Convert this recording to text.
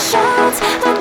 shots.